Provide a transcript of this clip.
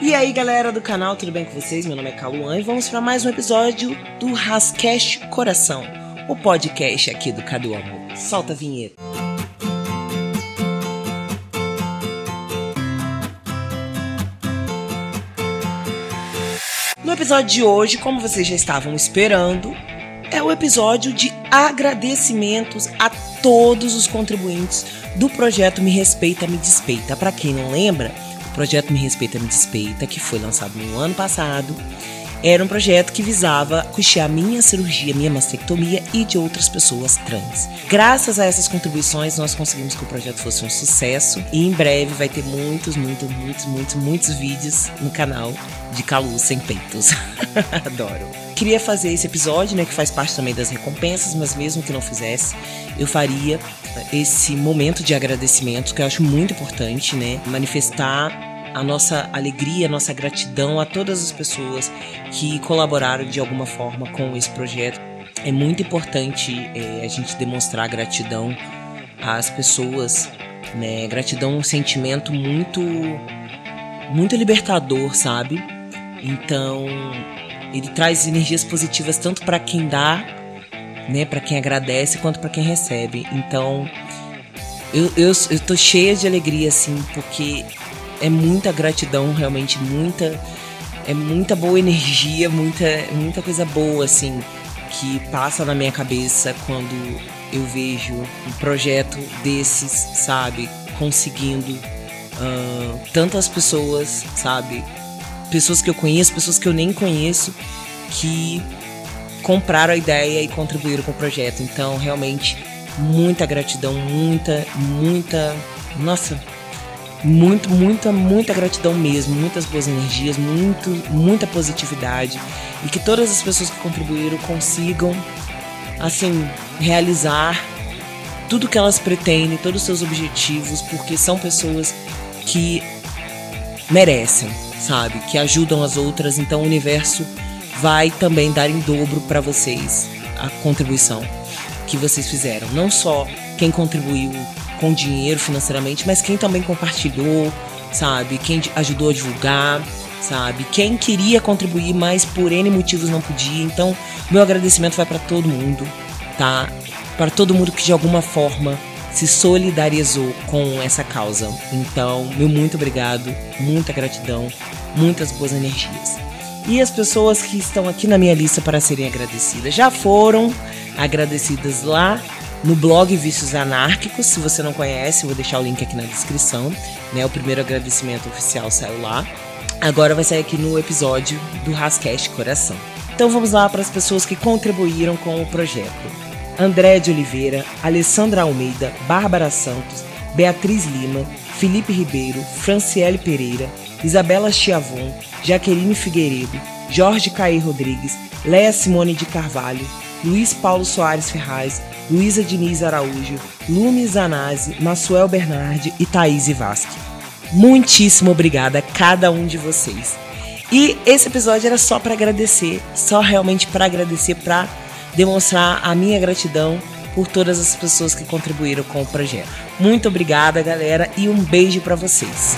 E aí, galera do canal, tudo bem com vocês? Meu nome é Caluan e vamos para mais um episódio do Rascast Coração, o podcast aqui do Cadu Amor. Solta a vinheta. No episódio de hoje, como vocês já estavam esperando, é o episódio de agradecimentos a todos os contribuintes do projeto Me Respeita, Me Despeita. Para quem não lembra, projeto Me Respeita, Me Despeita, que foi lançado no ano passado, era um projeto que visava custear minha cirurgia, minha mastectomia e de outras pessoas trans. Graças a essas contribuições, nós conseguimos que o projeto fosse um sucesso e em breve vai ter muitos, muitos, muitos, muitos, muitos vídeos no canal de Calu sem peitos. Adoro. Queria fazer esse episódio, né, que faz parte também das recompensas, mas mesmo que não fizesse, eu faria esse momento de agradecimento que eu acho muito importante, né, manifestar a nossa alegria, a nossa gratidão a todas as pessoas que colaboraram de alguma forma com esse projeto. É muito importante é, a gente demonstrar gratidão às pessoas, né? Gratidão é um sentimento muito, muito libertador, sabe? Então, ele traz energias positivas tanto para quem dá, né, para quem agradece, quanto para quem recebe. Então, eu, eu, eu tô cheia de alegria, assim, porque é muita gratidão, realmente, muita. É muita boa energia, muita, muita coisa boa, assim, que passa na minha cabeça quando eu vejo um projeto desses, sabe, conseguindo uh, tantas pessoas, sabe, pessoas que eu conheço, pessoas que eu nem conheço, que compraram a ideia e contribuíram com o projeto. Então, realmente, muita gratidão, muita, muita. Nossa, muito, muita, muita gratidão mesmo, muitas boas energias, muito, muita positividade e que todas as pessoas que contribuíram consigam, assim, realizar tudo que elas pretendem, todos os seus objetivos, porque são pessoas que merecem, sabe? Que ajudam as outras, então o universo vai também dar em dobro para vocês a contribuição que vocês fizeram. Não só quem contribuiu com dinheiro financeiramente, mas quem também compartilhou, sabe? Quem ajudou a divulgar, sabe? Quem queria contribuir, mas por N motivos não podia. Então, meu agradecimento vai para todo mundo, tá? Para todo mundo que de alguma forma se solidarizou com essa causa. Então, meu muito obrigado, muita gratidão, muitas boas energias. E as pessoas que estão aqui na minha lista para serem agradecidas já foram agradecidas lá no blog Vícios Anárquicos. Se você não conhece, vou deixar o link aqui na descrição. Né? O primeiro agradecimento oficial saiu lá. Agora vai sair aqui no episódio do Rascast Coração. Então vamos lá para as pessoas que contribuíram com o projeto. André de Oliveira, Alessandra Almeida, Bárbara Santos, Beatriz Lima, Felipe Ribeiro, Franciele Pereira, Isabela Chiavon, Jaqueline Figueiredo, Jorge Caí Rodrigues, Leia Simone de Carvalho, Luiz Paulo Soares Ferraz, Luísa Diniz Araújo, Lume Zanazzi, Masuel Bernardi e Thaís Vasque. Muitíssimo obrigada a cada um de vocês. E esse episódio era só para agradecer, só realmente para agradecer, para demonstrar a minha gratidão por todas as pessoas que contribuíram com o projeto. Muito obrigada, galera, e um beijo para vocês.